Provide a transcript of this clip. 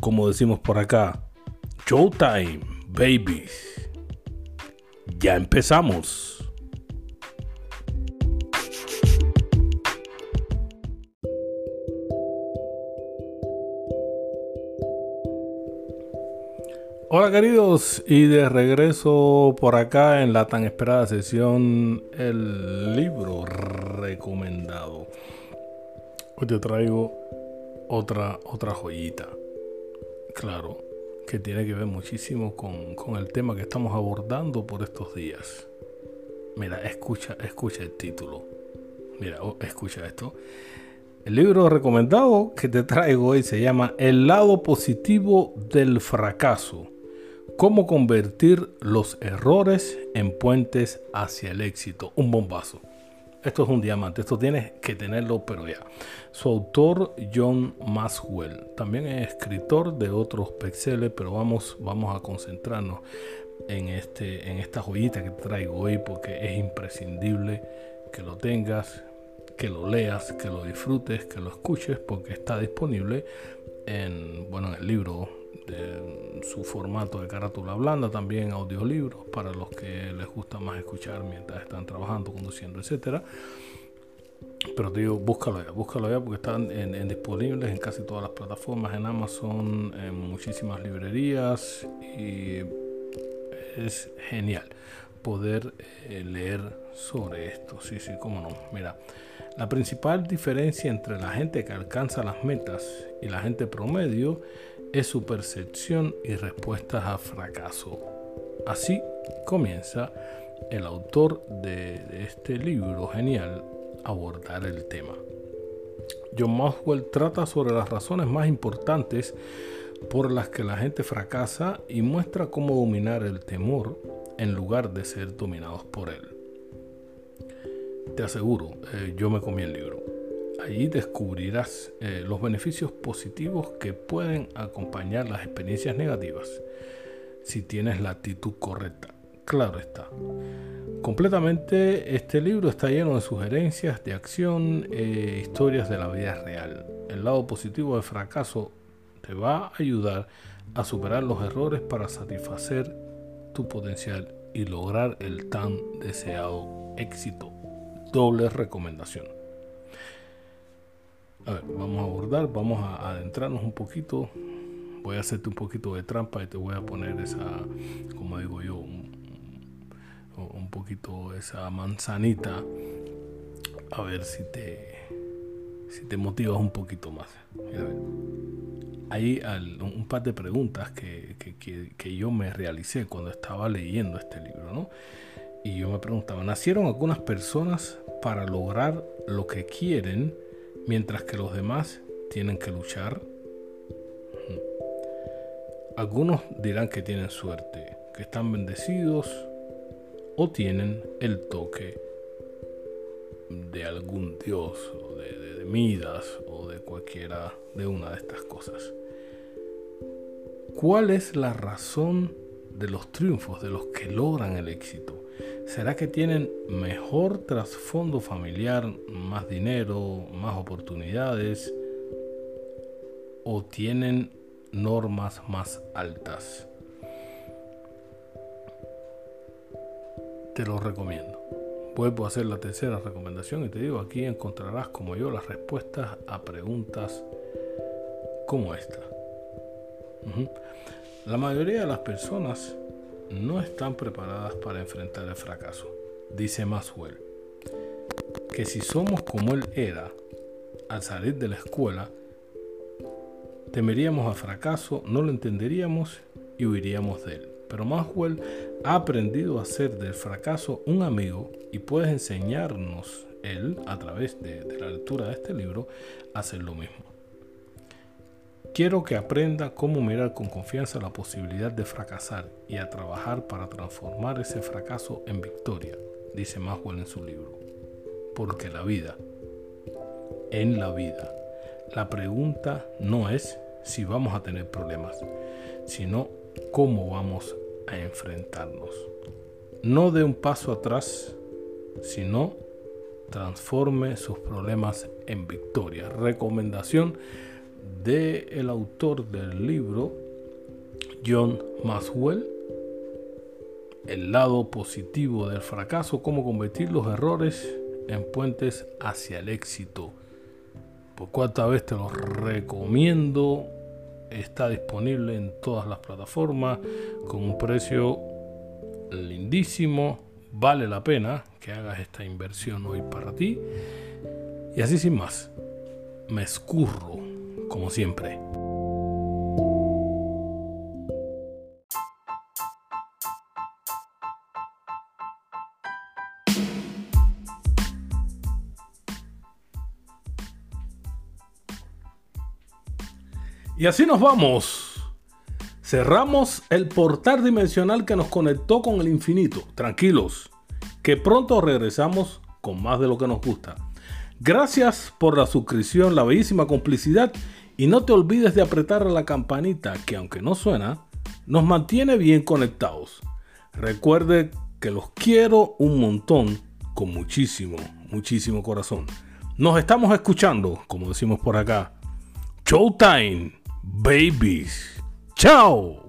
como decimos por acá, Showtime, babies. Ya empezamos. Hola queridos y de regreso por acá en la tan esperada sesión El libro recomendado. Hoy te traigo otra, otra joyita. Claro, que tiene que ver muchísimo con, el tema que estamos abordando por estos días. Mira, escucha, escucha el título. Mira, oh, escucha esto. El libro recomendado que te traigo hoy se llama El lado positivo del fracaso. Cómo convertir los errores en puentes hacia el éxito. Un bombazo. Esto es un diamante, esto tienes que tenerlo, pero ya. Su autor, John Maswell, también es escritor de otros bestsellers, pero vamos, vamos a concentrarnos en, este, en esta joyita que traigo hoy, porque es imprescindible que lo tengas, que lo leas, que lo disfrutes, que lo escuches, porque está disponible en, bueno, en el libro de su formato de carátula blanda, también audiolibros para los que les gusta más escuchar mientras están trabajando, conduciendo, etcétera. Pero te digo, búscalo ya, búscalo ya porque están en, disponibles en casi todas las plataformas, en Amazon, en muchísimas librerías y es genial poder eh, leer sobre esto. Sí, sí, cómo no. Mira, la principal diferencia entre la gente que alcanza las metas y la gente promedio es su percepción y respuestas a fracaso. Así comienza el autor de, este libro genial abordar el tema. John Maxwell trata sobre las razones más importantes por las que la gente fracasa y muestra cómo dominar el temor en lugar de ser dominados por él. Te aseguro, eh, yo me comí el libro. Allí descubrirás eh, los beneficios positivos que pueden acompañar las experiencias negativas si tienes la actitud correcta. Claro está. Completamente este libro está lleno de sugerencias de acción e historias de la vida real. El lado positivo del fracaso te va a ayudar a superar los errores para satisfacer tu potencial y lograr el tan deseado éxito. Doble recomendación. Vamos a abordar, vamos a adentrarnos un poquito. Voy a hacerte un poquito de trampa y te voy a poner esa, como digo yo, un, poquito esa manzanita. A ver si te, si te motivas un poquito más. hay un par de preguntas que, que, yo me realicé cuando estaba leyendo este libro, ¿no? Y yo me preguntaba, ¿nacieron algunas personas para lograr lo que quieren? Mientras que los demás tienen que luchar. Algunos dirán que tienen suerte, que están bendecidos o tienen el toque de algún dios o de, Midas o de cualquiera de una de estas cosas. ¿Cuál es la razón de los triunfos, de los que logran el éxito? ¿Será que tienen mejor trasfondo familiar, más dinero, más oportunidades? ¿O tienen normas más altas? Te lo recomiendo. Vuelvo a hacer la tercera recomendación y te digo, aquí encontrarás como yo las respuestas a preguntas como esta. La mayoría de las personas no están preparadas para enfrentar el fracaso. Dice Maxwell que si somos como él era al salir de la escuela, temeríamos al fracaso, no lo entenderíamos y huiríamos de él. Pero Maxwell ha aprendido a hacer del fracaso un amigo y puede enseñarnos él, a través de, de la lectura de este libro, a hacer lo mismo. Quiero que aprenda cómo mirar con confianza la posibilidad de fracasar y a trabajar para transformar ese fracaso en victoria, dice Maxwell en su libro. Porque la vida, en la vida, la pregunta no es si vamos a tener problemas, sino cómo vamos a enfrentarnos. No de un paso atrás, sino transforme sus problemas en victoria. Recomendación del el autor del libro, John Maxwell, El lado positivo del fracaso, cómo convertir los errores en puentes hacia el éxito. Por cuarta vez te lo recomiendo. Está disponible en todas las plataformas con un precio lindísimo. Vale la pena que hagas esta inversión hoy para ti. Y así sin más, me escurro como siempre. Y así nos vamos. Cerramos el portal dimensional que nos conectó con el infinito. Tranquilos, que pronto regresamos con más de lo que nos gusta. Gracias por la suscripción, la bellísima complicidad y no te olvides de apretar la campanita que aunque no suena, nos mantiene bien conectados. Recuerde que los quiero un montón con muchísimo, muchísimo corazón. Nos estamos escuchando, como decimos por acá. Showtime, babies. Chao.